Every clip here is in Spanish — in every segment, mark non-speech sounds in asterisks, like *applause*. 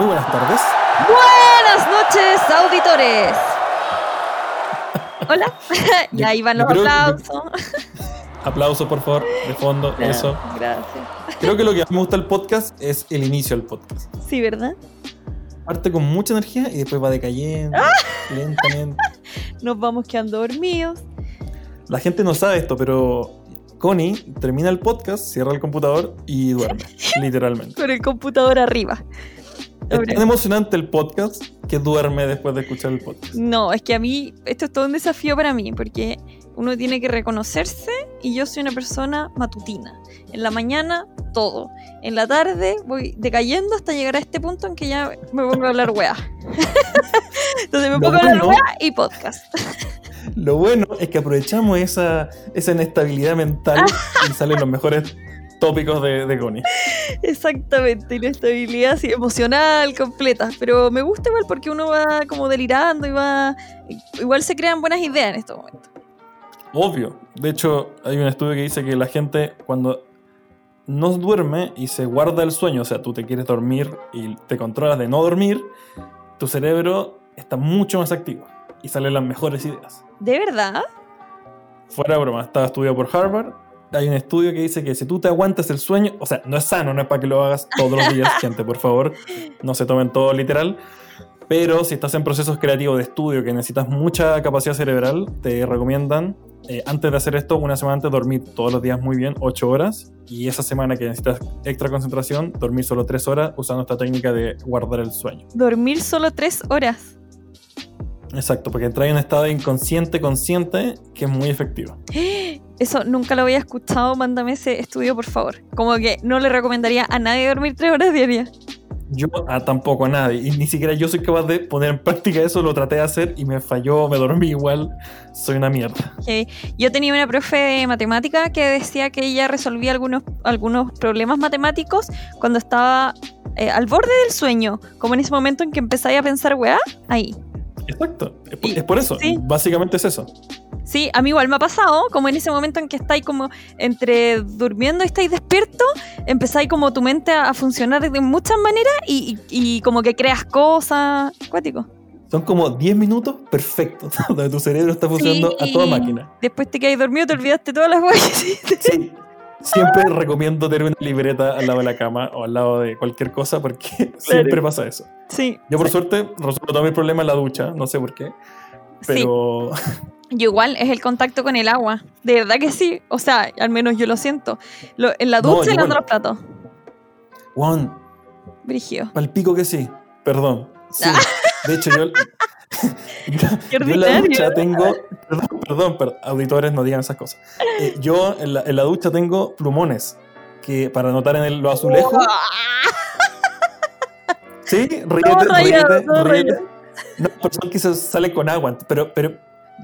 Muy buenas tardes. Buenas noches, auditores. Hola. *laughs* y ahí van los creo aplausos. *laughs* Aplauso, por favor, de fondo, eso. Gracias. Creo que lo que más me gusta del podcast es el inicio del podcast. Sí, ¿verdad? Parte con mucha energía y después va decayendo ¡Ah! *laughs* lentamente. Nos vamos quedando dormidos. La gente no sabe esto, pero Connie termina el podcast, cierra el computador y duerme, literalmente. Con el computador arriba. Es tan emocionante el podcast que duerme después de escuchar el podcast. No, es que a mí esto es todo un desafío para mí, porque uno tiene que reconocerse y yo soy una persona matutina. En la mañana, todo. En la tarde voy decayendo hasta llegar a este punto en que ya me pongo a hablar weá. *laughs* Entonces me pongo a hablar weá y podcast. *laughs* Lo bueno es que aprovechamos esa, esa inestabilidad mental *laughs* y salen los mejores tópicos de, de Connie. Exactamente, inestabilidad emocional, completa. Pero me gusta igual porque uno va como delirando y va. Igual se crean buenas ideas en estos momentos. Obvio. De hecho, hay un estudio que dice que la gente cuando no duerme y se guarda el sueño, o sea, tú te quieres dormir y te controlas de no dormir, tu cerebro está mucho más activo y salen las mejores ideas. ¿De verdad? Fuera de broma, está estudiado por Harvard. Hay un estudio que dice que si tú te aguantas el sueño, o sea, no es sano, no es para que lo hagas todos los días, *laughs* gente, por favor, no se tomen todo literal. Pero si estás en procesos creativos de estudio que necesitas mucha capacidad cerebral, te recomiendan, eh, antes de hacer esto, una semana antes, dormir todos los días muy bien, 8 horas. Y esa semana que necesitas extra concentración, dormir solo 3 horas usando esta técnica de guardar el sueño. Dormir solo tres horas. Exacto, porque entra en un estado inconsciente consciente que es muy efectivo. *gasps* *gasps* Eso nunca lo había escuchado. Mándame ese estudio, por favor. Como que no le recomendaría a nadie dormir tres horas diarias. Yo a tampoco a nadie, y ni siquiera yo soy capaz de poner en práctica eso, lo traté de hacer y me falló, me dormí igual, soy una mierda. Yo tenía una profe de matemática que decía que ella resolvía algunos, algunos problemas matemáticos cuando estaba eh, al borde del sueño. Como en ese momento en que empezáis a pensar, weá, ahí. Exacto, es por, Y- es por eso, sí. básicamente es eso. Sí, a mí igual me ha pasado, como en ese momento en que estáis como entre durmiendo y estáis despierto, empezáis como tu mente a, funcionar de muchas maneras y, y- y como que creas cosas. Cuático. Son como 10 minutos perfectos, *laughs* donde tu cerebro está funcionando Sí. a toda máquina. Después te quedáis dormido, te olvidaste todas las cosas que. Sí, siempre recomiendo tener una libreta al lado de la cama o al lado de cualquier cosa porque *laughs* siempre pasa eso. Sí. Yo por sí. suerte resuelvo todos mis problemas en la ducha, no sé por qué, pero Yo igual es el contacto con el agua. De verdad que sí. O sea, al menos yo lo siento. Lo- en la No, ducha y lavando igual. los platos. Juan, Brigio. Palpico que sí. Perdón. Sí. De hecho, yo. *laughs* *laughs* yo, en la ducha tengo. Perdón, perdón, pero auditores no digan esas cosas. Eh, yo en la, en la ducha tengo plumones que para anotar en el, lo azulejo. Sí, *laughs* ríete, rayado, ríete, ríete. No, pero son que se sale con agua. Pero, pero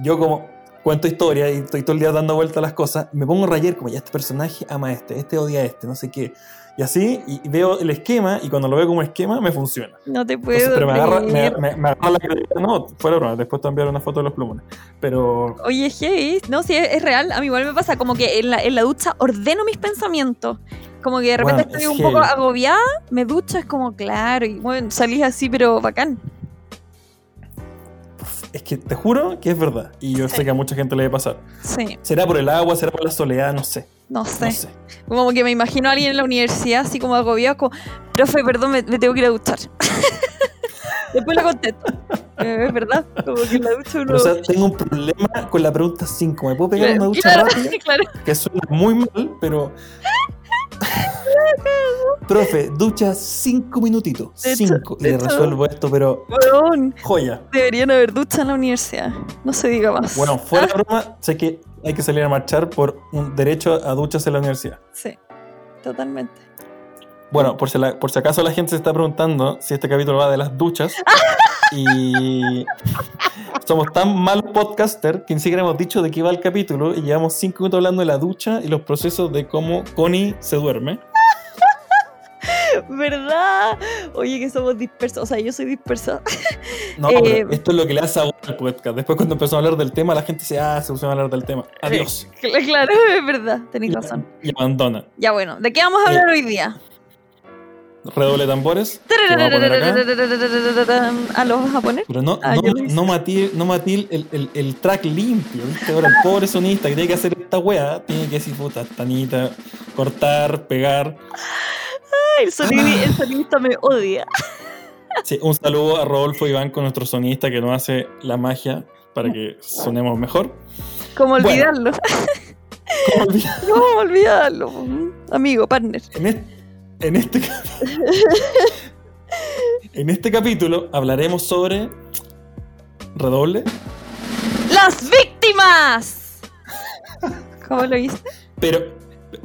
yo como cuento historia y estoy todo el día dando vueltas a las cosas, me pongo a rayar como ya este personaje ama a este, este odia a este, no sé qué. Y así, y veo el esquema, y cuando lo veo como esquema, me funciona. No te Entonces, puedo. pero me agarra, me, me- me agarra la. No, fuera broma, después te enviar una foto de los plumones. Pero Oye, hey, no, sí, es, es real. A mí igual me pasa como que en la, en la ducha ordeno mis pensamientos. Como que de repente Bueno, estoy es un poco heavy. agobiada, me ducho, es como claro, y bueno, salís así, pero bacán. Es que te juro que es verdad. Y yo sé que a mucha gente le debe pasar. Sí, ¿Será por el agua? ¿Será por la soledad? No sé. no sé. No sé. Como que me imagino a alguien en la universidad así como agobiado, como, profe, perdón, me, me tengo que ir a duchar. *laughs* Después le contesto. Eh, es verdad, como que la ducha uno... Pero, o sea, tengo un problema con la pregunta 5. ¿Me puedo pegar una ducha Claro, rápida? *laughs* claro. Que suena muy mal, pero. Profe, ducha 5 minutitos. De hecho- 5. Y le resuelvo esto, pero. Weón, Joya. deberían haber ducha en la universidad. No se diga más. Bueno, fuera de broma, sé que hay que salir a marchar por un derecho a duchas en la universidad. Sí, totalmente. Bueno, por si, la- por si acaso la gente se está preguntando si este capítulo va de las duchas. y *laughs* somos tan malos podcaster que ni siquiera hemos dicho de qué va el capítulo y llevamos 5 minutos hablando de la ducha y los procesos de cómo Connie se duerme. *laughs* ¿Verdad? Oye, que somos dispersos. O sea, yo soy dispersa. *laughs* No, Eh, pero esto es lo que le hace a al podcast. Después cuando empezó a hablar del tema, la gente dice, ah, se puso a hablar del tema. Adiós. Cl- Claro, *laughs* es verdad, tenéis razón. Y abandona. Ya bueno, ¿de qué vamos a hablar hoy día? redoble tambores. a. Ah, ¿lo vas a poner? Pero no, Ah, no, hice. no matí el, el, el track limpio, ¿viste? Ahora el pobre sonista que tiene que hacer esta weá, tiene que decir, puta, tanita, cortar, pegar. Ay, el, sonidi- el sonidista me odia. Sí, un saludo a Rodolfo Iván con nuestro sonista que nos hace la magia para que sonemos mejor. ¿Cómo Bueno. olvidarlo? ¿Cómo *laughs* olvidarlo? Mm, Amigo, partner. En este, en este *laughs* en este capítulo hablaremos sobre redoble, ¡Las víctimas! ¿Cómo lo hice? pero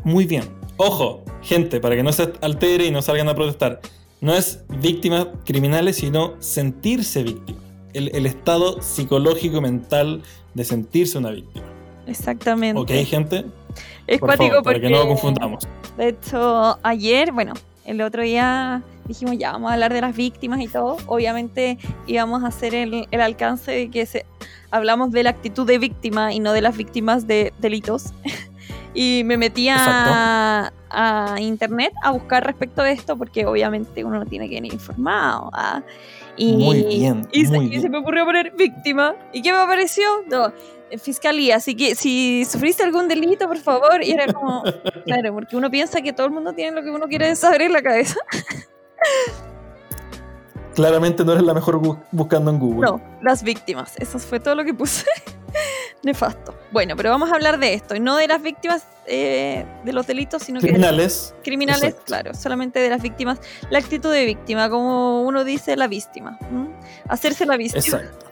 muy bien. Ojo, gente, para que no se altere y no salgan a protestar. No es víctimas criminales, sino sentirse víctima. El, el estado psicológico y mental de sentirse una víctima. Exactamente. ¿Ok, gente? es Por cuático favor, para porque. que no lo confundamos. De hecho, ayer, bueno, el otro día dijimos ya, vamos a hablar de las víctimas y todo. Obviamente íbamos a hacer el, el alcance de que se, hablamos de la actitud de víctima y no de las víctimas de delitos. *laughs* y me metí a, a internet a buscar respecto de esto porque obviamente uno tiene que venir informado. ¿ah? Y, Muy bien, y se, muy y se bien. me ocurrió poner víctima. ¿Y qué me apareció? No, eh, fiscalía. Así que si sufriste algún delito, por favor. Y era como, *laughs* claro, porque uno piensa que todo el mundo tiene lo que uno quiere saber en la cabeza. *laughs* Claramente no eres la mejor bu- buscando en Google. No, las víctimas. Eso fue todo lo que puse. *laughs* Nefasto. Bueno, pero vamos a hablar de esto. No de las víctimas eh, de los delitos, sino que Criminales. criminales, claro, solamente de las víctimas. La actitud de víctima, como uno dice, la víctima. Hacerse la víctima. Exacto.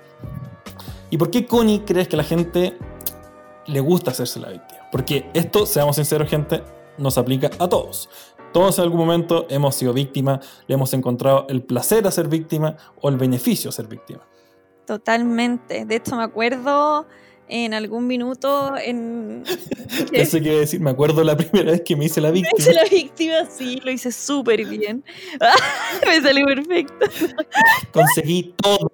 ¿Y por qué Connie crees que a la gente le gusta hacerse la víctima? Porque esto, seamos sinceros, gente, nos aplica a todos. Todos en algún momento hemos sido víctimas, le hemos encontrado el placer a ser víctima o el beneficio a ser víctima. Totalmente. De hecho, me acuerdo en algún minuto en... *laughs* *laughs* Iba a decir, me acuerdo la primera vez que me hice la *laughs* Me hice víctima. la víctima, sí, lo hice súper bien. me salió perfecto. Conseguí todo.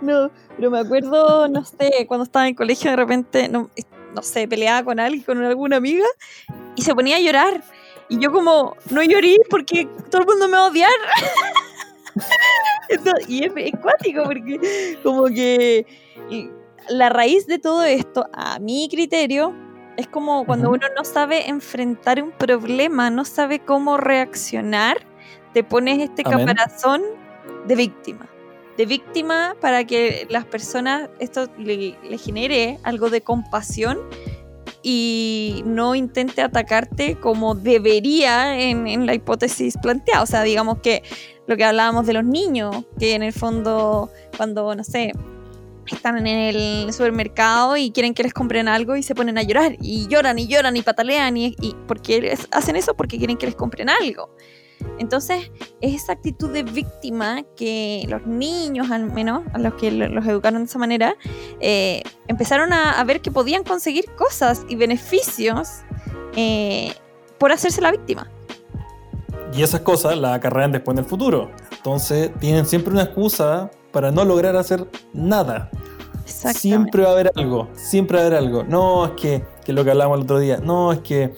No, pero me acuerdo, no sé, cuando estaba en el colegio de repente, no, no sé, peleaba con alguien, con alguna amiga, y se ponía a llorar. Y yo como, no llorí porque todo el mundo me va a odiar. *laughs* Entonces, y es, es cuático porque como que la raíz de todo esto, a mi criterio, es como cuando uno no sabe enfrentar un problema, no sabe cómo reaccionar, te pones este Amén. caparazón de víctima. De víctima para que las personas esto le, le genere algo de compasión y no intente atacarte como debería en, la hipótesis planteada. O sea, digamos que lo que hablábamos de los niños, que en el fondo cuando, no sé, están en el supermercado y quieren que les compren algo y se ponen a llorar y lloran y lloran y patalean y, y porque hacen eso porque quieren que les compren algo. Entonces, es esa actitud de víctima que los niños, al menos, a los que lo- los educaron de esa manera, eh, empezaron a, a ver que podían conseguir cosas y beneficios eh, por hacerse la víctima. Y esas cosas las acarrean después en el futuro. Entonces tienen siempre una excusa para no lograr hacer nada. Siempre va a haber algo, siempre va a haber algo. No, es que, que lo que hablábamos el otro día, no, es que,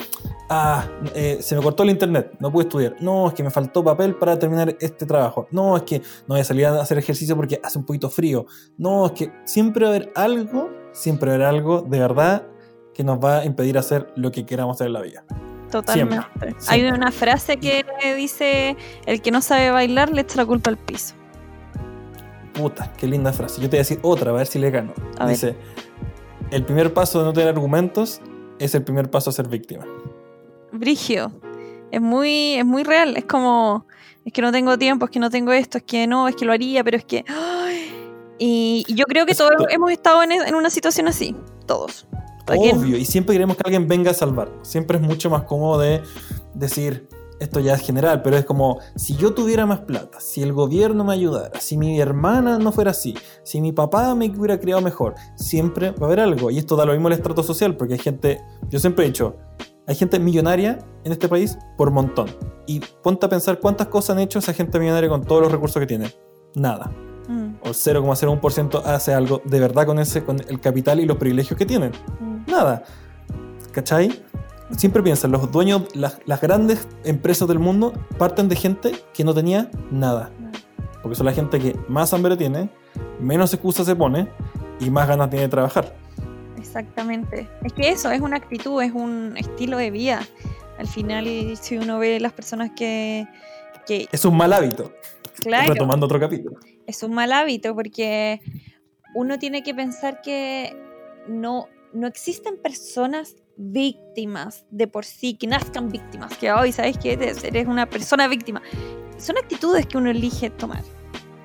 ah, eh, se me cortó el internet, no pude estudiar. No, es que me faltó papel para terminar este trabajo. No, es que no voy a salir a hacer ejercicio porque hace un poquito frío. No, es que siempre va a haber algo, siempre va a haber algo de verdad que nos va a impedir hacer lo que queramos hacer en la vida. Totalmente. Hay siempre. una frase que dice, el que no sabe bailar le echa la culpa al piso. Puta, qué linda frase. Yo te voy a decir otra, a ver si le gano. A ver. Dice, el primer paso de no tener argumentos es el primer paso a ser víctima. Brigio. Es muy, es muy real. Es como, es que no tengo tiempo, es que no tengo esto, es que no, es que lo haría, pero es que... ¡ay! Y, y yo creo que todos hemos estado en, en una situación así. Todos. Obvio, y siempre queremos que alguien venga a salvar. Siempre es mucho más cómodo de decir, esto ya es general, pero es como, si yo tuviera más plata, si el gobierno me ayudara, si mi hermana no fuera así, si mi papá me hubiera criado mejor, siempre va a haber algo. Y esto da lo mismo el estrato social, porque hay gente, yo siempre he dicho, hay gente millonaria en este país por montón. Y ponte a pensar cuántas cosas han hecho esa gente millonaria con todos los recursos que tiene. Nada. Mm, O el 0,01% hace algo de verdad con ese, con el capital y los privilegios que tienen mm. nada. ¿Cachai? siempre piensa, los dueños, las, las grandes empresas del mundo parten de gente que no tenía nada. Porque son la gente que más hambre tiene, menos excusas se pone y más ganas tiene de trabajar. Exactamente. Es que eso es una actitud, es un estilo de vida. Al final, si uno ve las personas que... que Es un mal hábito. claro, Retomando otro capítulo. es un mal hábito porque uno tiene que pensar que no, no existen personas víctimas de por sí, que nazcan víctimas, que hoy sabes que eres, eres una persona víctima. Son actitudes que uno elige tomar.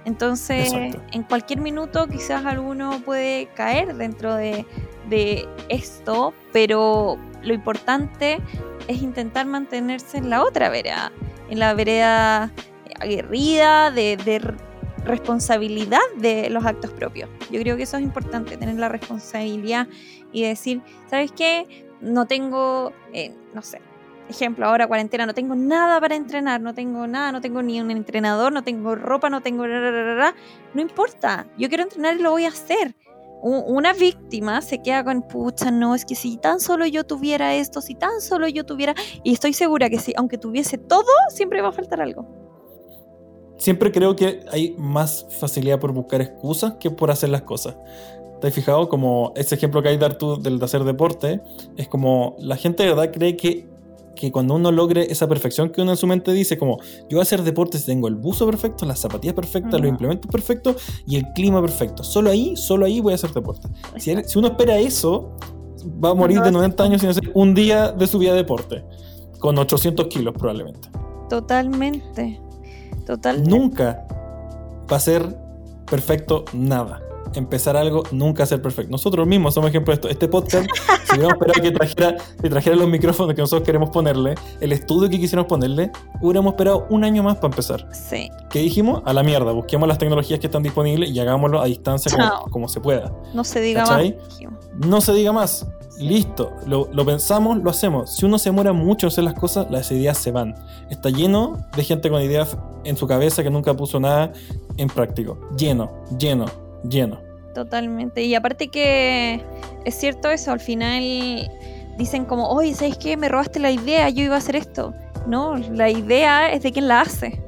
Entonces, Exacto. en cualquier minuto quizás alguno puede caer dentro de, de esto, pero lo importante es intentar mantenerse en la otra vereda, en la vereda aguerrida, de, responsabilidad de los actos propios. Yo creo que eso es importante, tener la responsabilidad y decir, ¿sabes qué? No tengo, eh, no sé, ejemplo, ahora cuarentena, no tengo nada para entrenar, no tengo nada, no tengo ni un entrenador, no tengo ropa, no tengo... No importa, yo quiero entrenar y lo voy a hacer. Una víctima se queda con, pucha, no, es que si tan solo yo tuviera esto, si tan solo yo tuviera... Y estoy segura que si, aunque tuviese todo, siempre va a faltar algo. Siempre creo que hay más facilidad por buscar excusas que por hacer las cosas. ¿Te has fijado? Como ese ejemplo que hay de tú del de hacer deporte, es como la gente de verdad cree que, que cuando uno logre esa perfección que uno en su mente dice, como yo voy a hacer deporte si tengo el buzo perfecto, las zapatillas perfectas, los implementos perfectos y el clima perfecto. Solo ahí, solo ahí voy a hacer deporte. Si, uno espera eso, va a morir No, de sí. 90 años sin hacer un día de su vida de deporte, con 800 kilos probablemente. Totalmente. Totalmente. Nunca va a ser perfecto nada. Empezar algo nunca ser perfecto. Nosotros mismos somos ejemplo de esto. Este podcast, si hubiéramos esperado que trajera, que trajera los micrófonos que nosotros queremos ponerle, el estudio que quisiéramos ponerle, hubiéramos esperado un año más para empezar. Sí. ¿Qué dijimos? A la mierda. Busquemos las tecnologías que están disponibles y hagámoslo a distancia como, como se pueda. No se diga ¿Cachai? más. No se diga más. Listo. Lo, lo pensamos, lo hacemos. Si uno se demora mucho en hacer las cosas, las ideas se van. Está lleno de gente con ideas en su cabeza que nunca puso nada en práctico. Lleno, lleno, lleno. Totalmente. Y aparte que es cierto eso, al final dicen como, oye, ¿sabes qué? Me robaste la idea, yo iba a hacer esto. No, la idea es de quien la hace.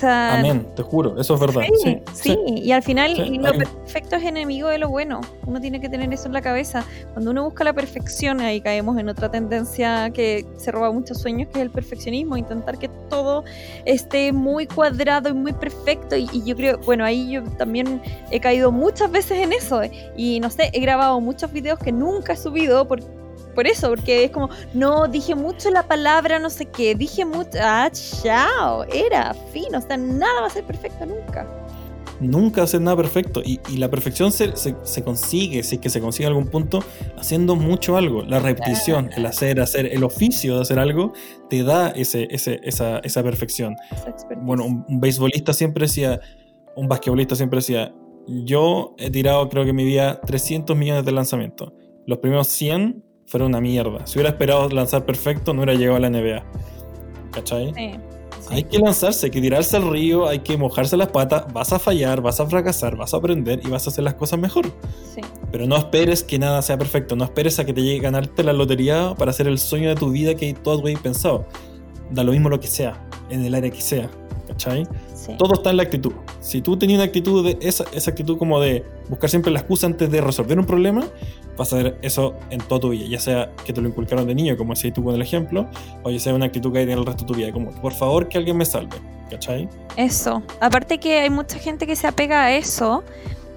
Sea, Amén, te juro, eso es verdad. Sí, sí, y al final Sí, lo perfecto es enemigo de lo bueno. Uno tiene que tener eso en la cabeza. Cuando uno busca la perfección, ahí caemos en otra tendencia que se roba muchos sueños, que es el perfeccionismo, intentar que todo esté muy cuadrado y muy perfecto. Y, y yo creo, bueno, ahí yo también he caído muchas veces en eso. Y no sé, he grabado muchos videos que nunca he subido por, por eso, porque es como, no, dije mucho la palabra, no sé qué, dije mucho, ah, chao, era fin, o sea, nada va a ser perfecto nunca. Nunca hacer nada perfecto. Y, y la perfección se, se- se consigue, si es que se consigue en algún punto, haciendo mucho algo. La repetición, el hacer, hacer, el oficio de hacer algo, te da ese, ese- esa, esa perfección. esa. Bueno, un, un beisbolista siempre decía, un basquetbolista siempre decía, yo he tirado creo que en mi vida 300 millones de lanzamientos. Los primeros 100 fueron una mierda. Si hubiera esperado lanzar perfecto, no hubiera llegado a la NBA. ¿Cachai? Sí, sí. Hay que lanzarse, hay que tirarse al río, hay que mojarse las patas, vas a fallar, vas a fracasar, vas a aprender y vas a hacer las cosas mejor. sí. Pero no esperes que nada sea perfecto, no esperes a que te llegue a ganarte la lotería para hacer el sueño de tu vida que todo has pensado. Da lo mismo lo que sea, en el área que sea, ¿cachai? sí. Todo está en la actitud. Si tú tenías una actitud de esa, esa actitud como de buscar siempre la excusa antes de resolver un problema, vas a ver eso en toda tu vida. Ya sea que te lo inculcaron de niño, como decías tú con el ejemplo, o ya sea una actitud que hay en el resto de tu vida, como por favor que alguien me salve. ¿Cachai? Eso. Aparte que hay mucha gente que se apega a eso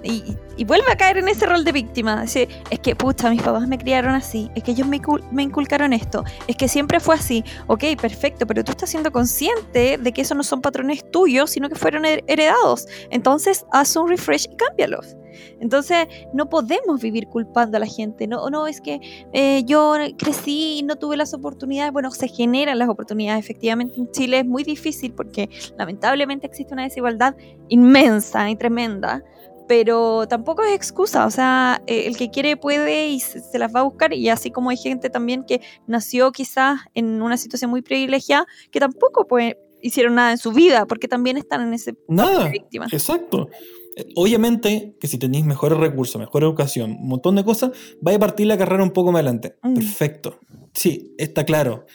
y, y vuelve a caer en ese rol de víctima. Es que, pucha, mis papás me criaron así, es que ellos me, me inculcaron esto, es que siempre fue así. Ok, perfecto, pero tú estás siendo consciente de que esos no son patrones tuyos, sino que fueron her- heredados. Entonces, haz un refresh y cámbialos. Entonces, no podemos vivir culpando a la gente. No, no es que eh, yo crecí y no tuve las oportunidades. Bueno, se generan las oportunidades. Efectivamente, en Chile es muy difícil porque lamentablemente existe una desigualdad inmensa y tremenda. Pero tampoco es excusa, o sea, eh, el que quiere puede y se, las va a buscar. Y así como hay gente también que nació quizás en una situación muy privilegiada, que tampoco pues, hicieron nada en su vida, porque también están en ese Nada. víctima. Exacto. Eh, Obviamente que si tenéis mejores recursos, mejor educación, un montón de cosas, vais a partir la carrera un poco más adelante. Mm. Perfecto. sí, está claro.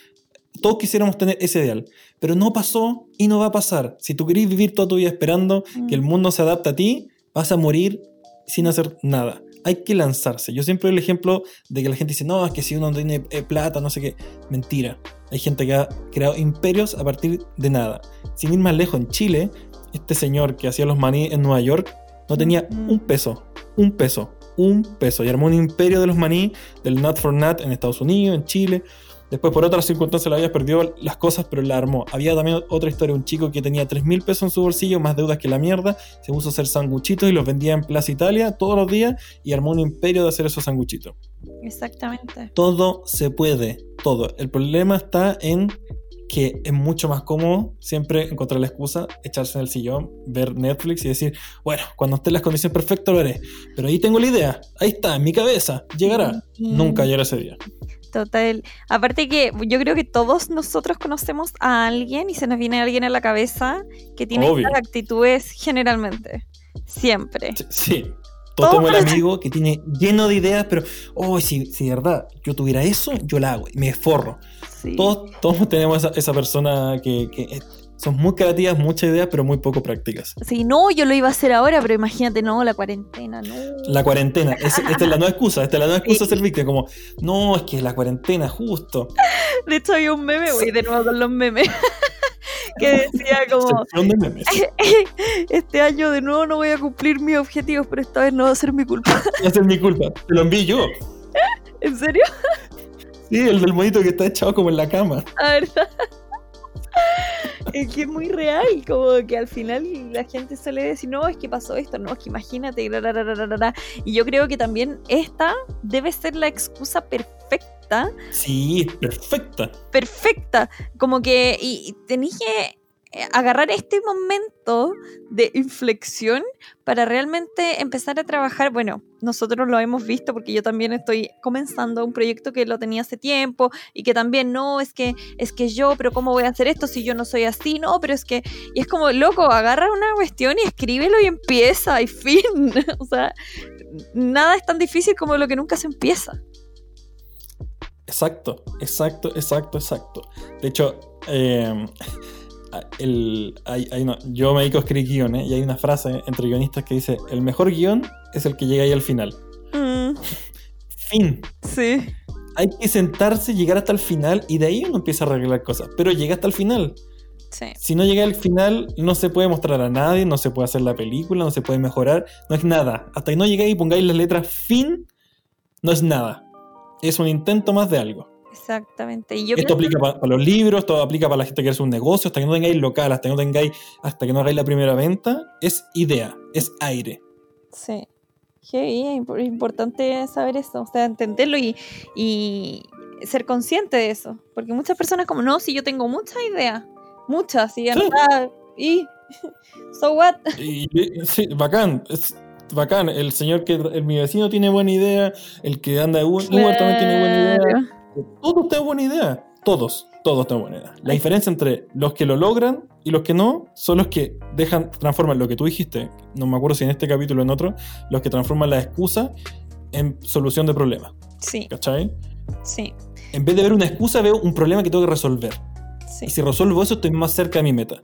Todos quisiéramos tener ese ideal, pero no pasó y no va a pasar. Si tú querés vivir toda tu vida esperando que el Mm. mundo se adapte a ti, vas a morir sin hacer nada. Hay que lanzarse. Yo siempre doy el ejemplo de que la gente dice, no, es que si uno tiene eh, plata, no sé qué. Mentira. Hay gente que ha creado imperios a partir de nada. Sin ir más lejos, en Chile, este señor que hacía los maní en Nueva York no tenía un peso. Un peso. Un peso. Y armó un imperio de los maní, del Nut for Nut en Estados Unidos, en Chile. Después, por otras circunstancias, le había perdido las cosas, pero la armó. Había también otra historia: un chico que tenía 3 mil pesos en su bolsillo, más deudas que la mierda. Se puso a hacer sanguchitos y los vendía en Plaza Italia todos los días y armó un imperio de hacer esos sanguchitos. Exactamente. Todo se puede, todo. El problema está en que es mucho más cómodo siempre encontrar la excusa, echarse en el sillón, ver Netflix y decir, bueno, cuando estén las condiciones perfectas lo haré. Pero ahí tengo la idea, ahí está, en mi cabeza, llegará. Nunca llegará ese día. Total. Aparte que yo creo que todos nosotros conocemos a alguien y se nos viene alguien a la cabeza que tiene Obvio. estas actitudes generalmente. Siempre. Sí, Sí. Todo Todos tenemos el amigo que tiene lleno de ideas, pero, oh, si, si de verdad yo tuviera eso, yo la hago y me forro. Sí. Todos, todos tenemos esa, esa persona que, son muy creativas, muchas ideas, pero muy poco prácticas. Sí, no, yo lo iba a hacer ahora, pero imagínate, no, la cuarentena, no. La cuarentena, es- esta es la nueva excusa, esta es la nueva excusa Sí. ser víctima, como, no, es que la cuarentena, justo. De hecho, había un meme, voy de nuevo con los memes, *laughs* que decía como, de memes. *laughs* este año de nuevo no voy a cumplir mis objetivos, pero esta vez no va a ser mi culpa. *laughs* Va a ser mi culpa, te lo envío yo. ¿En serio? Sí, el del monito que está echado como en la cama. La verdad. *laughs* Es que es muy real, como que al final la gente suele decir, no, es que pasó esto, no, es que imagínate, y ra, ra, ra, ra, ra, ra". y yo creo que también esta debe ser la excusa perfecta, Sí, perfecta. perfecta, como que, y, y tenés que agarrar este momento de inflexión para realmente empezar a trabajar, bueno, nosotros lo hemos visto porque yo también estoy comenzando un proyecto que lo tenía hace tiempo y que también no, es que es que yo, pero ¿cómo voy a hacer esto si yo no soy así? No, pero es que y es como loco, agarra una cuestión y escríbelo y empieza y fin. *laughs* o sea, nada es tan difícil como lo que nunca se empieza. Exacto, exacto, exacto, exacto. De hecho, eh, el, hay- hay una- yo me dedico a escribir guiones y hay una frase entre guionistas que dice, el mejor guion es el que llega ahí al final. Mm, Fin. sí. Hay que sentarse, llegar hasta el final y de ahí uno empieza a arreglar cosas. Pero llega hasta el final. Sí. Si no llega al final, no se puede mostrar a nadie, no se puede hacer la película, no se puede mejorar, no es nada. Hasta que no llegáis y pongáis las letras fin, no es nada. Es un intento más de algo. Exactamente. Y yo esto aplica para los libros, esto aplica para la gente que hace un negocio, hasta que no tengáis local, hasta que no tengáis, hasta que no hagáis la primera venta, es idea, es aire. Sí. Heavy, es imp- importante saber eso, o sea, entenderlo y, y ser consciente de eso. Porque muchas personas como, no, si yo tengo muchas ideas, muchas, y Sí. *laughs* y, so what? Y, sí, bacán, es bacán. El señor que, el, mi vecino tiene buena idea, el que anda de Uber, Uber también tiene buena idea. Todos tenemos buena idea. Todos, todos tenemos buena idea. La diferencia entre los que lo logran y los que no son los que dejan, transforman lo que tú dijiste, no me acuerdo si en este capítulo o en otro, los que transforman la excusa en solución de problemas. Sí, ¿Cachai? sí, En vez de ver una excusa, veo un problema que tengo que resolver. sí. Y si resuelvo eso, estoy más cerca de mi meta.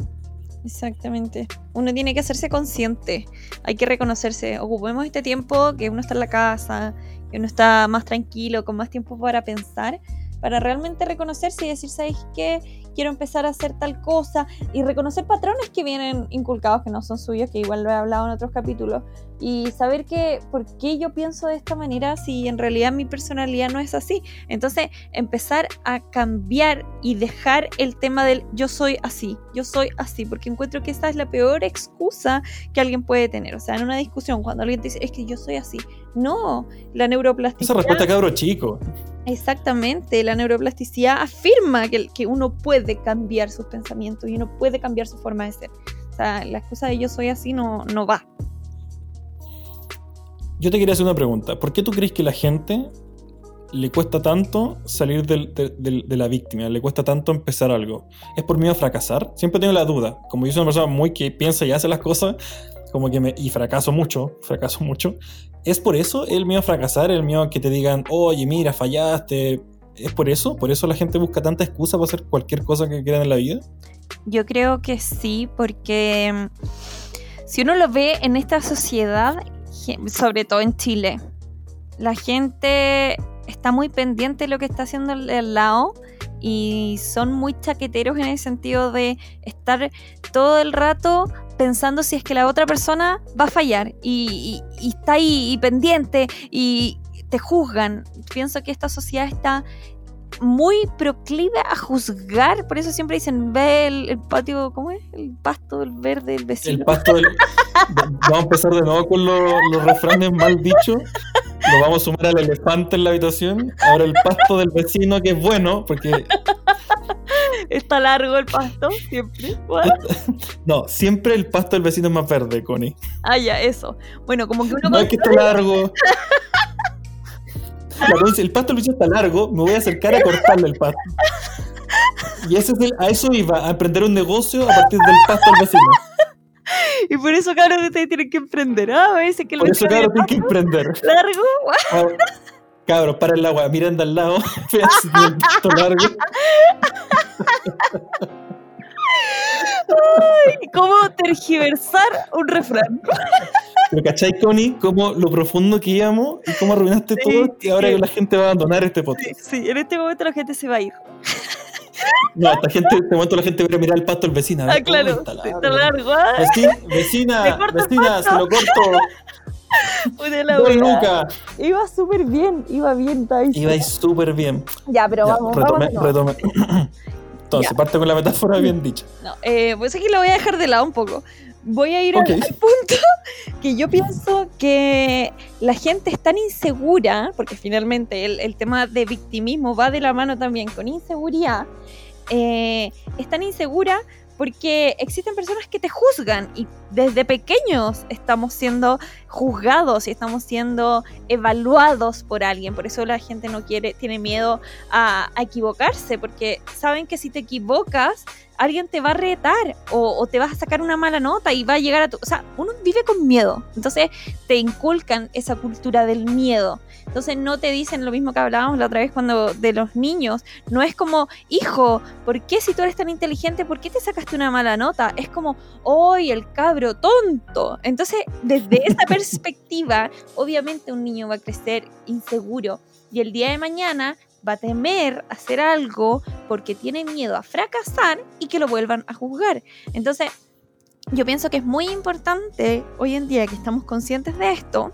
Exactamente. Uno tiene que hacerse consciente. Hay que reconocerse. Ocupemos este tiempo que uno está en la casa, que uno está más tranquilo, con más tiempo para pensar, para realmente reconocerse y decir, ¿sabes qué? Quiero empezar a hacer tal cosa y reconocer patrones que vienen inculcados, que no son suyos, que igual lo he hablado en otros capítulos, y saber que por qué yo pienso de esta manera si en realidad mi personalidad no es así. Entonces, empezar a cambiar y dejar el tema del yo soy así, yo soy así, porque encuentro que esa es la peor excusa que alguien puede tener. O sea, en una discusión, cuando alguien te dice, es que yo soy así. No, la Esa neuroplasticidad. respuesta, cabro chico. Exactamente, la neuroplasticidad afirma que, que uno puede cambiar sus pensamientos y uno puede cambiar su forma de ser. O sea, la excusa de yo soy así no, no va. Yo te quería hacer una pregunta. ¿Por qué tú crees que la gente le cuesta tanto salir de la víctima? ¿Le cuesta tanto empezar algo? ¿Es por miedo a fracasar? Siempre tengo la duda. Como yo soy una persona muy que piensa y hace las cosas, como que me. y fracaso mucho, fracaso mucho. ¿Es por eso el miedo a fracasar? ¿El miedo a que te digan, oye, mira, fallaste? ¿Es por eso? ¿Por eso la gente busca tanta excusa para hacer cualquier cosa que quieran en la vida? Yo creo que sí, porque mm, si uno lo ve en esta sociedad, sobre todo en Chile, la gente está muy pendiente de lo que está haciendo el lado y son muy chaqueteros en el sentido de estar todo el rato pensando si es que la otra persona va a fallar y, está ahí pendiente y te juzgan. Pienso que esta sociedad está muy proclive a juzgar, por eso siempre dicen, ve el, el patio, ¿cómo es? El pasto, el verde, el El vecino. pasto del... Vamos a empezar de nuevo con los, los refranes mal dichos. Lo vamos a sumar al elefante en la habitación. Ahora el pasto del vecino, que es bueno, porque Está largo el pasto, siempre. What? *laughs* no, siempre el pasto del vecino es más verde, Connie. Ah, ya, eso. Bueno, como que uno No es que está largo. *laughs* El pasto vecino está largo, me voy a acercar a cortarle el pasto. Y ese es el, a eso iba, a emprender un negocio a partir del pasto del vecino. Y por eso, cabrón, ustedes tienen que emprender. Ah, a veces que Por eso, tiene tienen que emprender. largo. Ah, Cabros, para el agua, miren de al lado, *laughs* vean si tiene el pasto largo. *laughs* ¿Y ¿Cómo tergiversar un refrán? Pero ¿cachai, Connie? Cómo lo profundo que íbamos y cómo arruinaste Sí, todo y ahora sí. la gente va a abandonar este podcast. sí, en este momento la gente se va a ir. No, esta gente, en este momento la gente va a ir a mirar el pasto del vecino. Ah, claro, "Oh, está está largo". ah, vecina, *laughs* vecina, se lo corto. *laughs* wea. lucas. Iba súper bien, iba bien, ahí. Iba súper bien. Ya, pero Ya, vamos, retome, vamos. retome. Entonces, Ya. parte con la metáfora bien *laughs* dicha. No, eh, pues aquí lo voy a dejar de lado un poco. Voy a ir al- Ok. al, punto *laughs* que yo pienso que la gente es tan insegura, porque finalmente el, el tema de victimismo va de la mano también con inseguridad, eh, es tan insegura porque existen personas que te juzgan y desde pequeños estamos siendo juzgados y estamos siendo evaluados por alguien. Por eso la gente no quiere, tiene miedo a, a equivocarse, porque saben que si te equivocas, alguien te va a retar o, o te vas a sacar una mala nota y va a llegar a tu... O sea, uno vive con miedo. Entonces te inculcan esa cultura del miedo. Entonces no te dicen lo mismo que hablábamos la otra vez cuando de los niños. No es como, hijo, ¿por qué si tú eres tan inteligente, por qué te sacaste una mala nota? Es como, ¡ay, el cabro tonto! Entonces, desde esa *laughs* perspectiva, obviamente un niño va a crecer inseguro y el día de mañana va a temer hacer algo porque tiene miedo a fracasar y que lo vuelvan a juzgar. Entonces, yo pienso que es muy importante hoy en día que estamos conscientes de esto,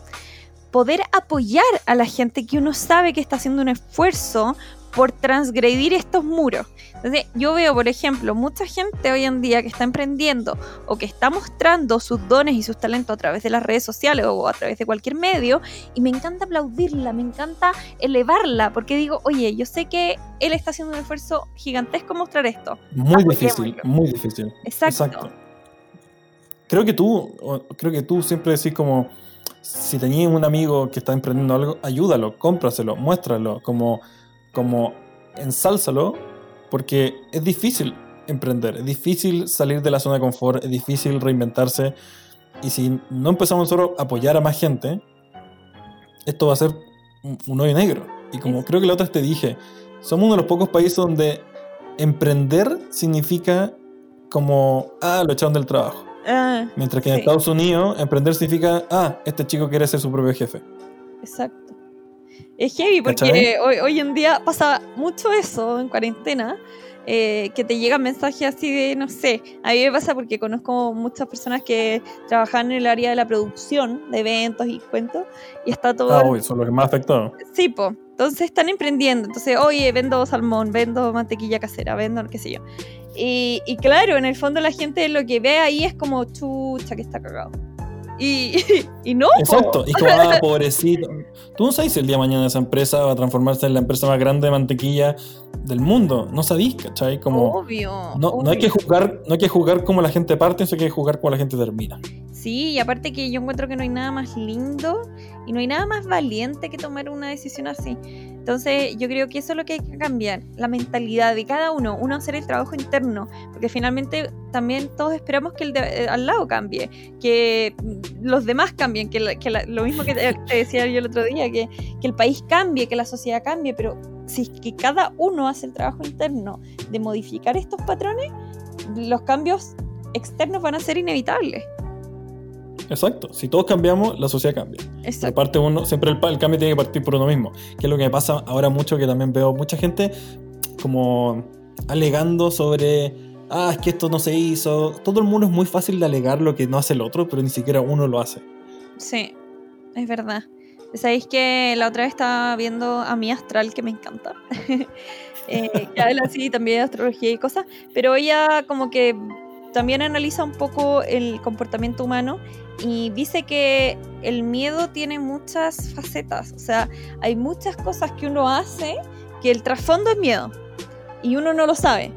poder apoyar a la gente que uno sabe que está haciendo un esfuerzo por transgredir estos muros. Entonces, yo veo, por ejemplo, mucha gente hoy en día que está emprendiendo o que está mostrando sus dones y sus talentos a través de las redes sociales o a través de cualquier medio, y me encanta aplaudirla, me encanta elevarla, porque digo, oye, yo sé que él está haciendo un esfuerzo gigantesco en mostrar esto. Muy difícil, muy difícil. Exacto. Creo que tú, creo que tú siempre decís como, si tenías un amigo que está emprendiendo algo, ayúdalo, cómpraselo, muéstralo, como, como ensálzalo, porque es difícil emprender, es difícil salir de la zona de confort, es difícil reinventarse, y si no empezamos nosotros a apoyar a más gente, esto va a ser un, hoyo negro. Y como creo que la otra vez te dije, somos uno de los pocos países donde emprender significa como, ah, lo echaron del trabajo. Ah, Mientras que en Sí. Estados Unidos, emprender significa, ah, este chico quiere ser su propio jefe. exacto. Es heavy porque hoy, hoy en día pasa mucho eso en cuarentena. eh, que te llegan mensajes así de, no sé, a mí me pasa porque conozco muchas personas que trabajan en el área de la producción de eventos y cuentos y está todo Ah, uy, son los que más afectados. Sí, po. Entonces están emprendiendo. Entonces, oye, vendo salmón, vendo mantequilla casera, vendo qué sé yo. Y, y claro, en el fondo la gente lo que ve ahí es como chucha que está cagado. Y, *laughs* y no. Exacto. Y como, ah, *laughs* pobrecito. Tú no sabes si el día de mañana esa empresa va a transformarse en la empresa más grande de mantequilla del mundo. No sabís, ¿cachai? Como, Obvio. no, no hay que obvio. jugar, no hay que jugar como la gente parte, sino que hay que jugar como la gente termina. Sí, y aparte que yo encuentro que no hay nada más lindo y no hay nada más valiente que tomar una decisión así. Entonces, yo creo que eso es lo que hay que cambiar, la mentalidad de cada uno, uno hacer el trabajo interno, porque finalmente también todos esperamos que el de eh, al lado cambie, que los demás cambien, que, la- que la- lo mismo que te, *laughs* te decía yo el otro día, que, que el país cambie, que la sociedad cambie, pero si es que cada uno hace el trabajo interno de modificar estos patrones, los cambios externos van a ser inevitables. Exacto. Si todos cambiamos, la sociedad cambia. Exacto. parte uno, siempre el, el, cambio tiene que partir por uno mismo. Que es lo que me pasa ahora mucho, que también veo mucha gente como alegando sobre, ah, es que esto no se hizo. Todo el mundo es muy fácil de alegar lo que no hace el otro, pero ni siquiera uno lo hace. Sí, es verdad. Sabéis que la otra vez estaba viendo a mi astral, que me encanta. *laughs* eh, que habla así también de astrología y cosas, pero ella como que también analiza un poco el comportamiento humano y dice que el miedo tiene muchas facetas, o sea, hay muchas cosas que uno hace que el trasfondo es miedo y uno no lo sabe.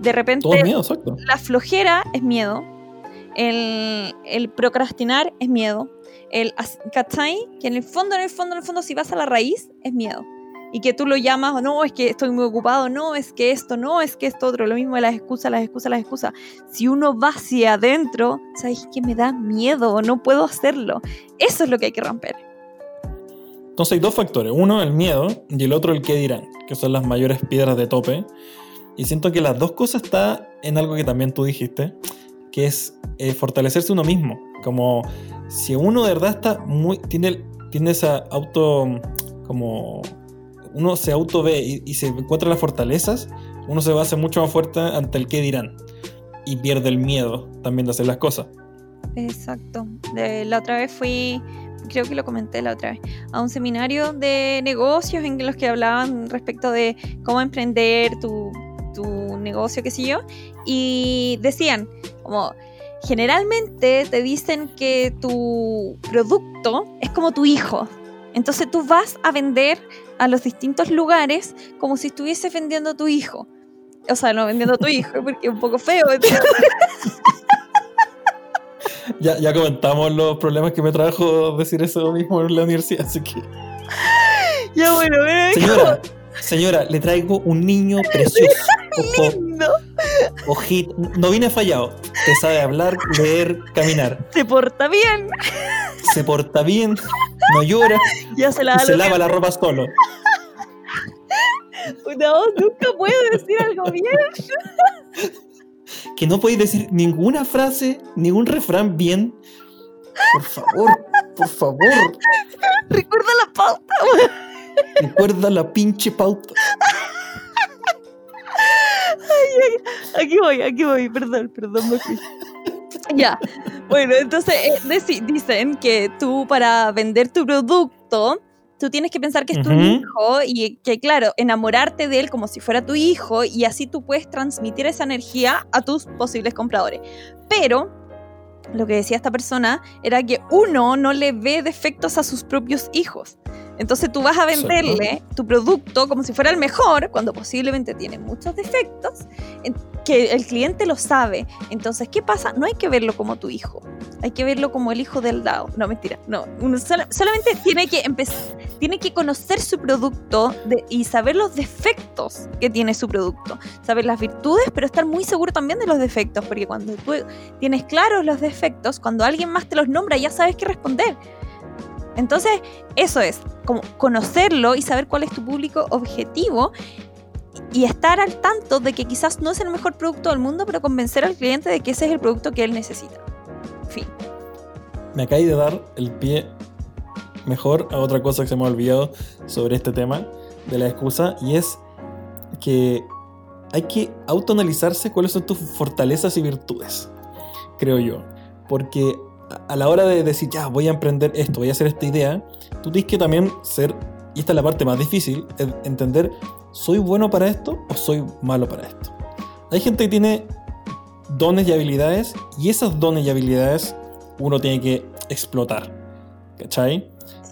De repente, miedo, la flojera es miedo, el, el, procrastinar es miedo, el ¿cachai? Que en el fondo, en el fondo, en el fondo, si vas a la raíz, es miedo y que tú lo llamas, o no, es que estoy muy ocupado, no, es que esto, no, es que esto otro, lo mismo de las excusas, las excusas, las excusas. Si uno va hacia adentro, ¿sabes que me da miedo? No puedo hacerlo. Eso es lo que hay que romper. Entonces hay dos factores, uno el miedo y el otro el qué dirán, que son las mayores piedras de tope. Y siento que las dos cosas están en algo que también tú dijiste, que es eh, fortalecerse uno mismo. Como si uno de verdad está muy, tiene, tiene esa auto, como uno se auto ve y, se encuentra las fortalezas, uno se va a hacer mucho más fuerte ante el qué dirán. Y pierde el miedo también de hacer las cosas. Exacto. la otra vez fui, creo que lo comenté la otra vez, a un seminario de negocios en los que hablaban respecto de cómo emprender tu, tu negocio, qué sé yo. Y decían, como, generalmente te dicen que tu producto es como tu hijo. Entonces tú vas a vender a los distintos lugares como si estuviese vendiendo a tu hijo. O sea, no vendiendo a tu hijo, *laughs* porque es un poco feo. ya, ya comentamos los problemas que me trajo decir eso mismo en la universidad, así que. Ya bueno, Señora, señora, le traigo un niño precioso. Lindo. *laughs* Ojito, no viene fallado. Te sabe hablar, leer, caminar. Se porta bien. Se porta bien, no llora. *laughs* Ya se, la y se lava la ropa solo. *laughs* No, nunca puedo decir algo bien. Que no podéis decir ninguna frase, ningún refrán bien. Por favor, por favor. Recuerda la pauta. Recuerda la pinche pauta. aquí voy, aquí voy, perdón, perdón, me fui. Ya, bueno, entonces eh, dicen que tú para vender tu producto, tú tienes que pensar que es tu hijo y que, claro, enamorarte de él como si fuera tu hijo y así tú puedes transmitir esa energía a tus posibles compradores. Pero lo que decía esta persona era que uno no le ve defectos a sus propios hijos. Entonces tú vas a venderle tu producto como si fuera el mejor, cuando posiblemente tiene muchos defectos, que el cliente lo sabe. Entonces, ¿qué pasa? No hay que verlo como tu hijo, hay que verlo como el hijo del dado. No, mentira, no. Uno solamente tiene que empezar, tiene que conocer su producto y saber los defectos que tiene su producto, saber las virtudes, pero estar muy seguro también de los defectos, porque cuando tú tienes claros los defectos, cuando alguien más te los nombra, ya sabes qué responder. Entonces, eso es, como conocerlo y saber cuál es tu público objetivo y estar al tanto de que quizás no es el mejor producto del mundo, pero convencer al cliente de que ese es el producto que él necesita. Fin. Me acabé de dar el pie mejor a otra cosa que se me ha olvidado sobre este tema de la excusa y es que hay que autoanalizarse cuáles son tus fortalezas y virtudes, creo yo. Porque a la hora de decir, ya, voy a emprender esto, voy a hacer esta idea, tú tienes que también ser, y esta es la parte más difícil, entender, ¿soy bueno para esto o soy malo para esto? Hay gente que tiene dones y habilidades, y esas dones y habilidades uno tiene que explotar. ¿Cachai?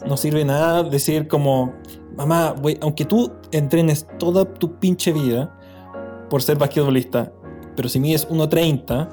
No sirve nada decir como, mamá, aunque tú entrenes toda tu pinche vida por ser basquetbolista, pero si mides 1.30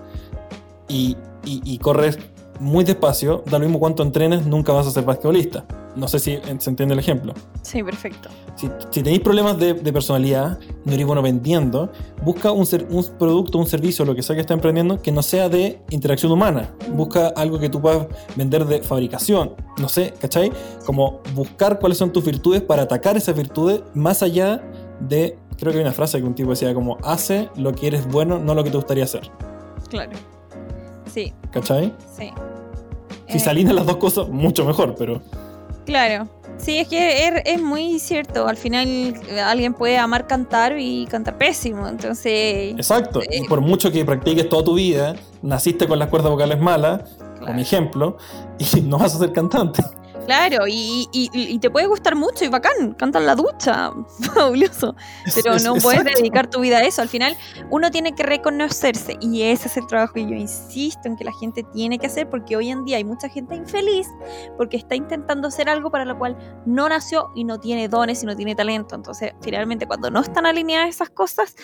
y, y, y corres muy despacio, da lo mismo cuánto entrenes, nunca vas a ser basquetbolista. No sé si se entiende el ejemplo. Sí, perfecto. Si, tenéis problemas de, personalidad, no eres bueno vendiendo, busca un, un producto, un servicio, lo que sea que esté emprendiendo, que no sea de interacción humana. Busca algo que tú puedas vender de fabricación. No sé, ¿cachai? Como buscar cuáles son tus virtudes para atacar esas virtudes más allá de, creo que hay una frase que un tipo decía como, hace lo que eres bueno, no lo que te gustaría hacer. Claro. Sí, ¿Cachai? sí. Si Eh, se alinean las dos cosas, mucho mejor, pero Claro. Sí, es que es, es muy cierto. Al final eh, alguien puede amar cantar y cantar pésimo. Entonces, exacto. Eh, Y por mucho que practiques toda tu vida, naciste con las cuerdas vocales malas, claro. como ejemplo, *laughs* y no vas a ser cantante. Claro, y, y- y te puede gustar mucho y bacán, canta en la ducha, *laughs* fabuloso, pero no puedes dedicar tu vida a eso. Al final, uno tiene que reconocerse y ese es el trabajo que yo insisto en que la gente tiene que hacer porque hoy en día hay mucha gente infeliz porque está intentando hacer algo para lo cual no nació y no tiene dones y no tiene talento. Entonces, finalmente, cuando no están alineadas esas cosas,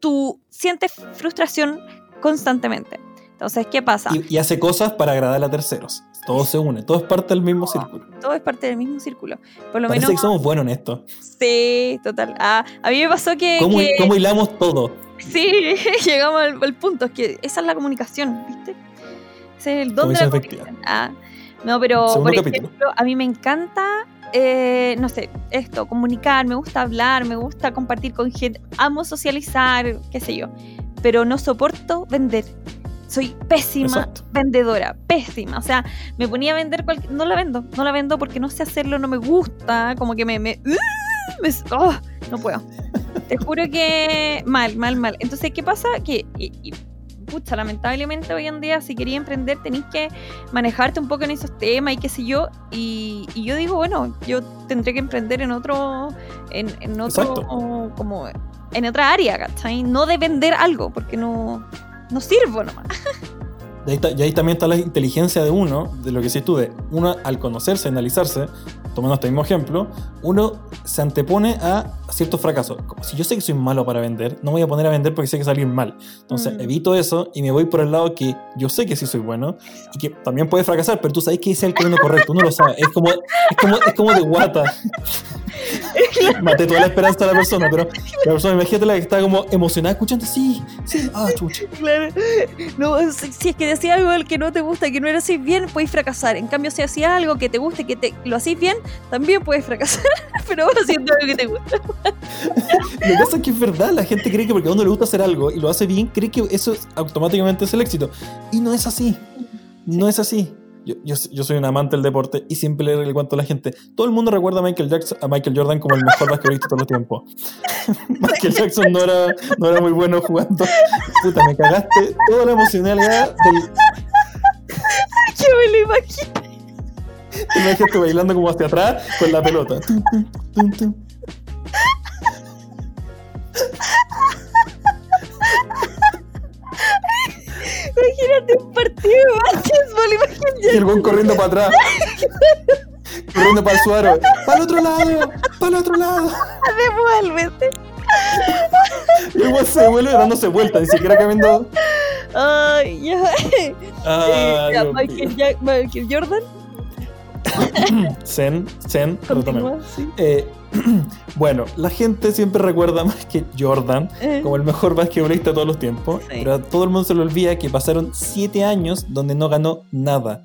tú sientes frustración constantemente. Entonces, ¿qué pasa? Y, y hace cosas para agradar a terceros. Todo se une, todo es parte del mismo círculo. Todo es parte del mismo círculo. Por lo Parece menos que somos buenos en esto. Sí, total. Ah, a mí me pasó que, ¿Cómo, que- cómo hilamos todo? sí, *laughs* llegamos al, al punto, es que esa es la comunicación, ¿viste? Ese es el don de la Comunicación. Ah, no, pero Segundo por capítulo. ejemplo, a mí me encanta, eh, no sé, esto, comunicar, me gusta hablar, me gusta compartir con gente, amo socializar, qué sé yo, pero no soporto vender. Soy pésima Exacto. vendedora, pésima. O sea, me ponía a vender cualquier... No la vendo, no la vendo porque no sé hacerlo, no me gusta, como que me... me, me- oh, no puedo. Te juro que mal, mal, mal. Entonces, ¿qué pasa? Que, y, y, pucha, lamentablemente hoy en día, si quería emprender, tenéis que manejarte un poco en esos temas y qué sé yo. Y, y yo digo, bueno, yo tendré que emprender en otro, en, en otro, Exacto. como en otra área, ¿cachai? No de vender algo, porque no, no sirvo nomás. *laughs* Y ahí, y ahí también está la inteligencia de uno, de lo que decís tú, de uno al conocerse, analizarse, tomando este mismo ejemplo, uno se antepone a ciertos fracasos. Como si yo sé que soy malo para vender, no me voy a poner a vender porque sé que salir mal. Entonces Mm. evito eso y me voy por el lado que yo sé que sí soy bueno y que también puede fracasar, pero tú sabes que ese es el camino correcto, uno lo sabe. Es como, es como, es como de guata. *laughs* Maté toda la esperanza de la persona, pero la persona, imagínate la que está como emocionada escuchando, sí, sí, ah, chucha. Claro. No, si, si es que decía algo al que no te gusta, que no lo hacís bien, puedes fracasar. En cambio, si hacías algo que te guste, que te, lo hacís bien, también puedes fracasar. *laughs* Pero ahora haciendo algo que te gusta. Lo que pasa es que es verdad, la gente cree que porque a uno le gusta hacer algo y lo hace bien, cree que eso es- automáticamente es el éxito. Y no es así. No es así. Yo, yo, yo soy un amante del deporte y siempre le, cuento a la gente. Todo el mundo recuerda a Michael, Jackson, a Michael Jordan como el mejor basquetbolista de todos los tiempos. *laughs* Michael Jackson no era, no era muy bueno jugando. Puta, me cagaste toda la emocionalidad del. Me lo imagino. Te imaginaste bailando como hacia atrás con la pelota. Tum, tum, tum, Y el buen corriendo para atrás. corriendo para el suaro. ¡Para el otro lado! ¡Para el otro lado! Devuélvete. Y el buen se devuelve dándose vuelta, ni siquiera caminando. Ay, ya. Ah, ya, Michael, Jordan. *coughs* Zen, Zen. Continúa, sí. Eh, *coughs* bueno, la gente siempre recuerda más que Jordan Eh, como el mejor basquetbolista de todos los tiempos, Sí. pero a todo el mundo se le olvida que pasaron 7 años donde no ganó nada.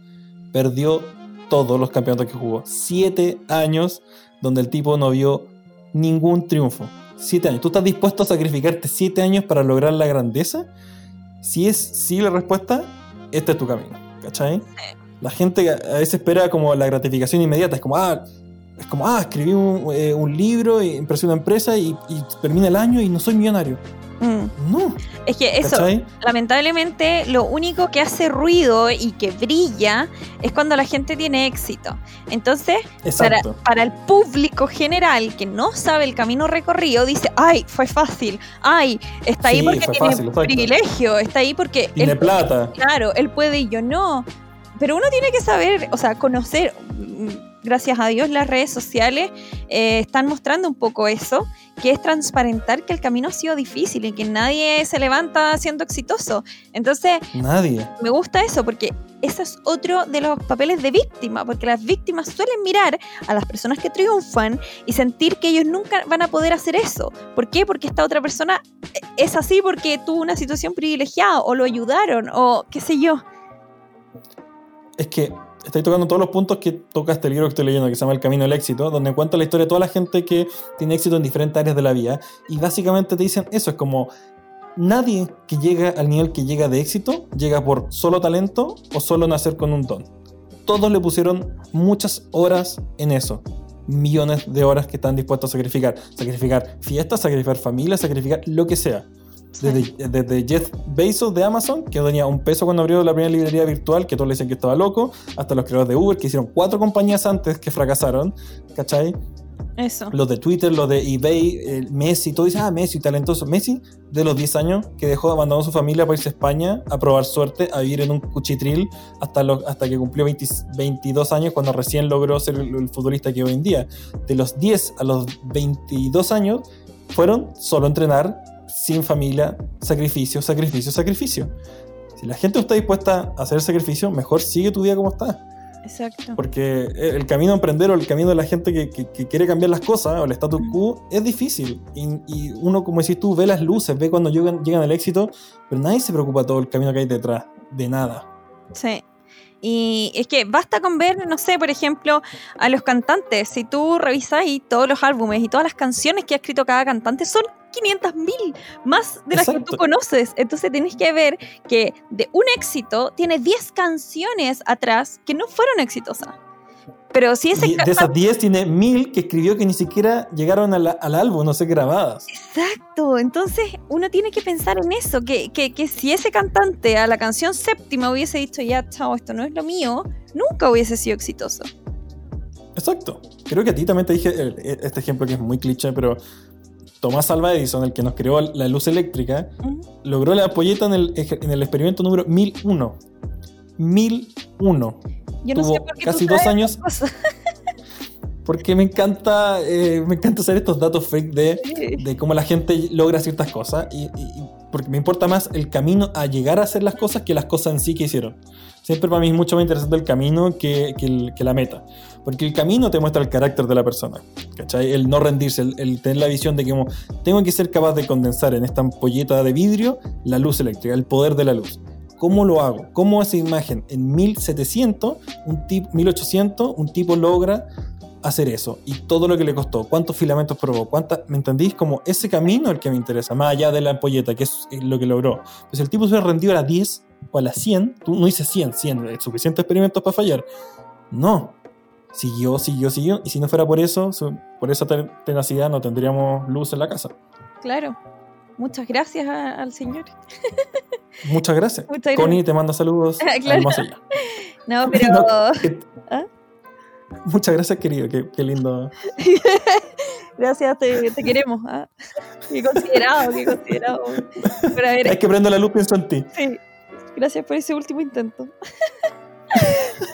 Perdió todos los campeonatos que jugó. 7 años donde el tipo no vio ningún triunfo. 7 años. ¿Tú estás dispuesto a sacrificarte 7 años para lograr la grandeza? Si es sí la respuesta, este es tu camino. ¿Cachai? La gente a a veces espera como la gratificación inmediata. Es como, ah, es como, ah, escribí un, eh, un libro, y empecé una empresa y, y termina el año y no soy millonario. Mm. No, Es que eso, ¿cachai? lamentablemente, lo único que hace ruido y que brilla es cuando la gente tiene éxito. Entonces, para, para el público general que no sabe el camino recorrido, dice, ay, fue fácil, ay, está ahí Sí, porque tiene fácil, privilegio, está ahí porque Tiene plata. claro, él puede y yo no. Pero uno tiene que saber, o sea, conocer, gracias a Dios las redes sociales eh, están mostrando un poco eso, que es transparentar que el camino ha sido difícil y que nadie se levanta siendo exitoso. Entonces, Nadie. me gusta eso porque ese es otro de los papeles de víctima, porque las víctimas suelen mirar a las personas que triunfan y sentir que ellos nunca van a poder hacer eso. ¿Por qué? Porque esta otra persona eh, es así porque tuvo una situación privilegiada o lo ayudaron o qué sé yo. Es que estáis tocando todos los puntos que toca este libro que estoy leyendo, que se llama El Camino al Éxito, donde cuenta la historia de toda la gente que tiene éxito en diferentes áreas de la vida. Y básicamente te dicen eso, es como nadie que llega al nivel que llega de éxito llega por solo talento o solo nacer con un don. Todos le pusieron muchas horas en eso. Millones de horas que están dispuestos a sacrificar. Sacrificar fiestas, sacrificar familia, sacrificar lo que sea. Desde, desde, Jeff Bezos de Amazon, que no tenía un peso cuando abrió la primera librería virtual, que todos le decían que estaba loco, hasta los creadores de Uber, que hicieron cuatro compañías antes que fracasaron, ¿cachai? Eso. Los de Twitter, los de eBay, Messi, todo dice, ah, Messi, talentoso. Messi, de los 10 años, que dejó, abandonó su familia para irse a España a probar suerte, a vivir en un cuchitril hasta, hasta que cumplió 22 años, cuando recién logró ser el, el futbolista que hoy en día. De los 10 a los 22 años, fueron solo entrenar sin familia, sacrificio, sacrificio, sacrificio. Si la gente está dispuesta a hacer sacrificio, mejor sigue tu vida como está. Exacto. Porque el camino a emprender o el camino de la gente que, que, quiere cambiar las cosas o el status quo es difícil. Y, y, uno, como decís tú, ve las luces, ve cuando llegan, llegan al éxito, pero nadie se preocupa todo el camino que hay detrás, de nada. Sí. Y es que basta con ver, no sé, por ejemplo, a los cantantes. Si tú revisas y todos los álbumes y todas las canciones que ha escrito cada cantante, son 500 mil más de las que tú conoces. Entonces tienes que ver que de un éxito tiene 10 canciones atrás que no fueron exitosas. Pero si ese de esas 10 tiene mil que escribió que ni siquiera llegaron al, al álbum, no sé, grabadas. Exacto, entonces uno tiene que pensar en eso, que, que, que, si ese cantante a la canción séptima hubiese dicho, ya, chao, esto no es lo mío, nunca hubiese sido exitoso. Exacto. Creo que a ti también te dije este ejemplo que es muy cliché, pero Tomás Alva Edison, el que nos creó la luz eléctrica, logró la polleta en el, en el experimento número 1001. 1001. Yo no sé por qué casi dos años. *laughs* porque me encanta, eh, me encanta hacer estos datos fake de, de cómo la gente logra ciertas cosas. Y, y, porque me importa más el camino a llegar a hacer las cosas que las cosas en sí que hicieron. Siempre para mí es mucho más interesante el camino que, que, el, que la meta. Porque el camino te muestra el carácter de la persona. ¿cachai? El no rendirse, el, el, tener la visión de que como, tengo que ser capaz de condensar en esta ampolleta de vidrio la luz eléctrica, el poder de la luz. ¿Cómo lo hago? ¿Cómo esa imagen en 1700, un tipo, 1800, un tipo logra hacer eso? Y todo lo que le costó, cuántos filamentos probó, cuántas, ¿me entendís? Como ese camino el que me interesa, más allá de la ampolleta, que es lo que logró. Pues el tipo se rendido a las 10 o a las 100, tú no dices 100, 100, suficientes experimentos para fallar. No, siguió, siguió, siguió. Y si no fuera por eso, por esa tenacidad, no tendríamos luz en la casa. Claro. Muchas gracias a, al señor. *laughs* Muchas gracias. Muchas gracias. Connie te manda saludos *laughs* claro. más allá. No, *laughs* pero. No, que... *laughs* ¿Ah? Muchas gracias, querido. Qué, qué lindo. gracias, te, te queremos. ¿ah? Qué considerado, qué considerado. Pero a ver, es que prendo la luz, pienso en ti. Sí. Gracias por ese último intento.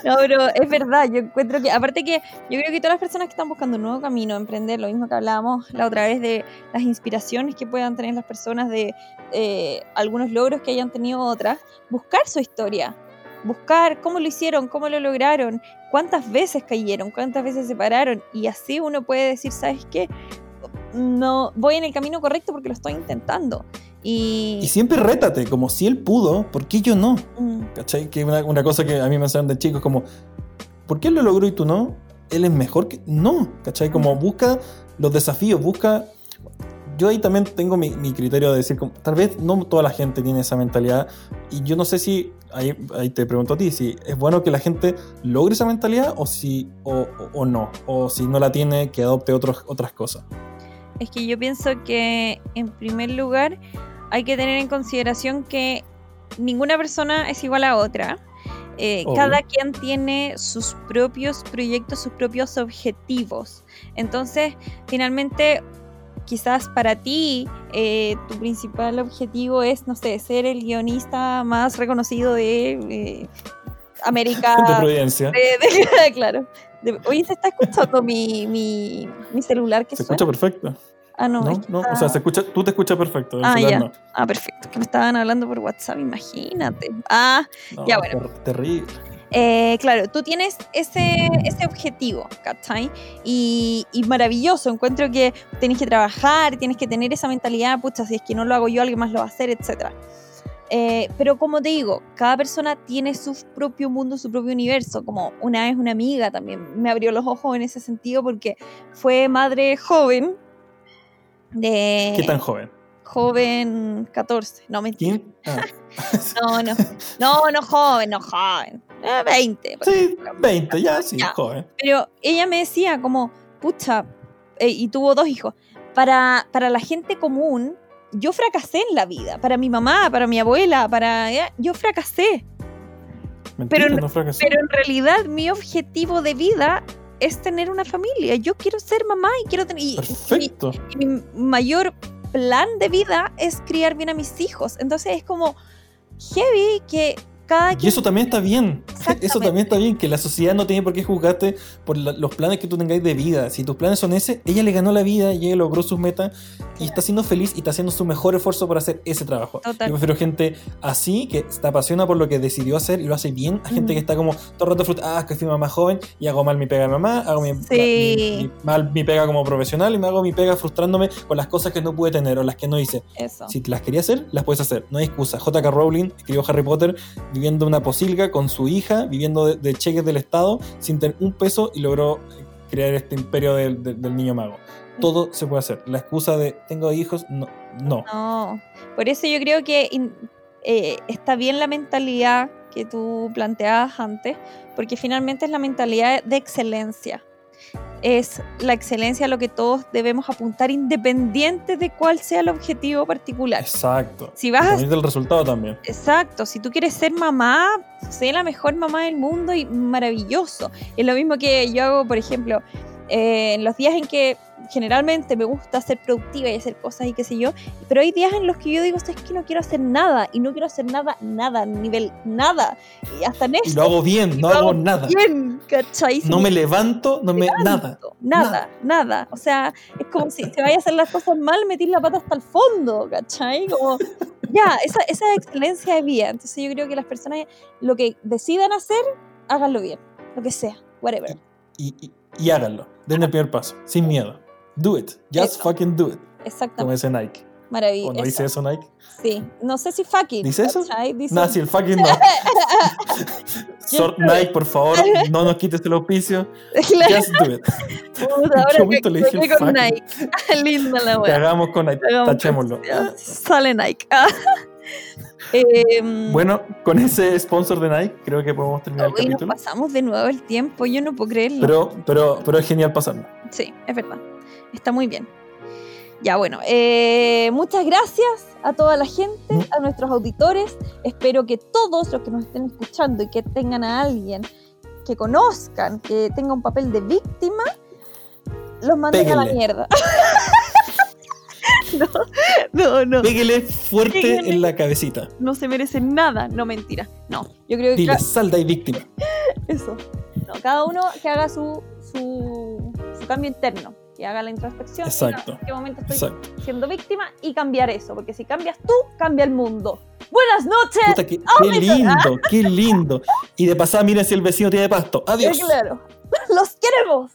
No, pero es verdad, yo encuentro que, aparte que yo creo que todas las personas que están buscando un nuevo camino, emprender, lo mismo que hablábamos la otra vez de las inspiraciones que puedan tener las personas, de eh, algunos logros que hayan tenido otras, buscar su historia, buscar cómo lo hicieron, cómo lo lograron, cuántas veces cayeron, cuántas veces se pararon, y así uno puede decir, ¿sabes qué? No voy en el camino correcto porque lo estoy intentando. Y... y, siempre rétate, como si él pudo, ¿por qué yo no? Mm. ¿Cachai? Que una, una, cosa que a mí me enseñan de chicos, como, ¿por qué él lo logró y tú no? Él es mejor que. No, ¿cachai? Como busca los desafíos, busca. Yo ahí también tengo mi, mi criterio de decir, como, tal vez no toda la gente tiene esa mentalidad, y yo no sé si, ahí, ahí te pregunto a ti, si es bueno que la gente logre esa mentalidad o, si, o, o, o no, o si no la tiene, que adopte otros, otras cosas. Es que yo pienso que, en primer lugar, hay que tener en consideración que ninguna persona es igual a otra. Eh, cada quien tiene sus propios proyectos, sus propios objetivos. Entonces, finalmente, quizás para ti, eh, tu principal objetivo es, no sé, ser el guionista más reconocido de eh, América. *laughs* De Providencia. De, de, *laughs* claro. De, oye, se está escuchando mi, mi, mi celular. Que se suena? escucha perfecto. Ah, no. No, no, o sea, se escucha, tú te escuchas perfecto. Ah, ya. No. Ah, perfecto. Que me estaban hablando por WhatsApp, imagínate. Ah, no, ya bueno. Ter terrible. Eh, claro, tú tienes ese, ese objetivo, ¿cachai? Y, y, maravilloso, encuentro que tienes que trabajar, tienes que tener esa mentalidad, pucha, si es que no lo hago yo, alguien más lo va a hacer, etc. Eh, pero como te digo, cada persona tiene su propio mundo, su propio universo. Como una vez una amiga también me abrió los ojos en ese sentido porque fue madre joven. De, ¿Qué tan joven? Joven 14, no mentira. *laughs* Ah. No, no, no, no joven, no joven. Eh, 20. por Sí, ejemplo. 20, ya, sí, Ya. joven. Pero ella me decía como, pucha, eh, y tuvo dos hijos, para, para la gente común, yo fracasé en la vida. Para mi mamá, para mi abuela, para... eh, yo fracasé. Mentira, Pero- no fracasó. Pero en realidad mi objetivo de vida es tener una familia. Yo quiero ser mamá y quiero tener... y- y mi- Perfecto. y mi mayor plan de vida es criar bien a mis hijos. Entonces es como heavy que cada Y eso también está bien. *laughs* Eso también está bien, que la sociedad no tiene por qué juzgarte por la- los planes que tú tengáis de vida. Si tus planes son ese, ella le ganó la vida y ella logró sus metas y está siendo feliz y está haciendo su mejor esfuerzo para hacer ese trabajo. Total. Yo prefiero gente así, que se apasiona por lo que decidió hacer y lo hace bien, a gente Mm. que está como todo el rato frustrada, ah, es que fui mamá joven y hago mal mi pega de mamá, hago mi, Sí. mi- mi- mal mi pega como profesional y me hago mi pega frustrándome con las cosas que no pude tener o las que no hice. Eso. Si las quería hacer, las puedes hacer. No hay excusa. J.K. Rowling escribió Harry Potter viviendo una posilga con su hija, viviendo de, de cheques del Estado, sin tener un peso y logró crear este imperio del, del- niño mago. Todo se puede hacer. La excusa de tengo hijos, no. no. Por eso yo creo que eh, está bien la mentalidad que tú planteabas antes, porque finalmente es la mentalidad de excelencia. Es la excelencia a lo que todos debemos apuntar independiente de cuál sea el objetivo particular. Exacto. Si vas a del resultado también. Exacto, si tú quieres ser mamá, sé la mejor mamá del mundo y maravilloso. Es lo mismo que yo hago, por ejemplo, eh, en los días en que generalmente me gusta ser productiva y hacer cosas y qué sé yo, pero hay días en los que yo digo, es que no quiero hacer nada y no quiero hacer nada, nada, nivel nada. Y hasta en Y eso lo hago bien, no hago hago nada. bien, No me levanto, no me. Nada. Nada, nada. O sea, es como si se vaya a hacer las cosas mal, meter la pata hasta el fondo, ¿cachai? Como, ya, esa, esa excelencia de vida. Entonces yo creo que las personas lo que decidan hacer, háganlo bien, lo que sea, whatever. Y, y, y háganlo. Den el primer paso, sin miedo. Do it. Just Eso. fucking do it. Como Exactamente, dice Nike. maravilloso. ¿O no dice eso Nike? Sí, no sé si fucking. ¿Dice eso? Dice, No, si el fucking no. *laughs* Nike, por favor, no nos quites el auspicio. Claro, Just do it. *laughs* ahora bonito le dije con. Nike. *laughs* Linda la Que wea. hagamos con Nike. Tachémoslo. Sale Nike. Em, Bueno, con ese sponsor de Nike, creo que podemos terminar el nos capítulo. pasamos de nuevo el tiempo, yo no puedo creerlo. Pero, pero, pero es genial pasarlo. Sí, es verdad. Está muy bien. Ya, bueno, eh, muchas gracias a toda la gente, Mm. a nuestros auditores. Espero que todos los que nos estén escuchando y que tengan a alguien que conozcan, que tenga un papel de víctima, los manden a la Péguenle. mierda. *laughs* *laughs* no, no, no. Pégale fuerte en la cabecita. No se merecen nada. No, mentira. No, yo creo que Dile, ca- sal de ahí, víctima. *laughs* eso. No, cada uno que haga su, su, su cambio interno, que haga la introspección. Exacto. ¿En qué momento estoy Exacto. siendo víctima? Y cambiar eso, porque si cambias tú, cambia el mundo. Buenas noches. Puta, qué, qué lindo, *laughs* qué lindo. Y de pasada, miren si el vecino tiene pasto. Adiós. Claro. Los queremos.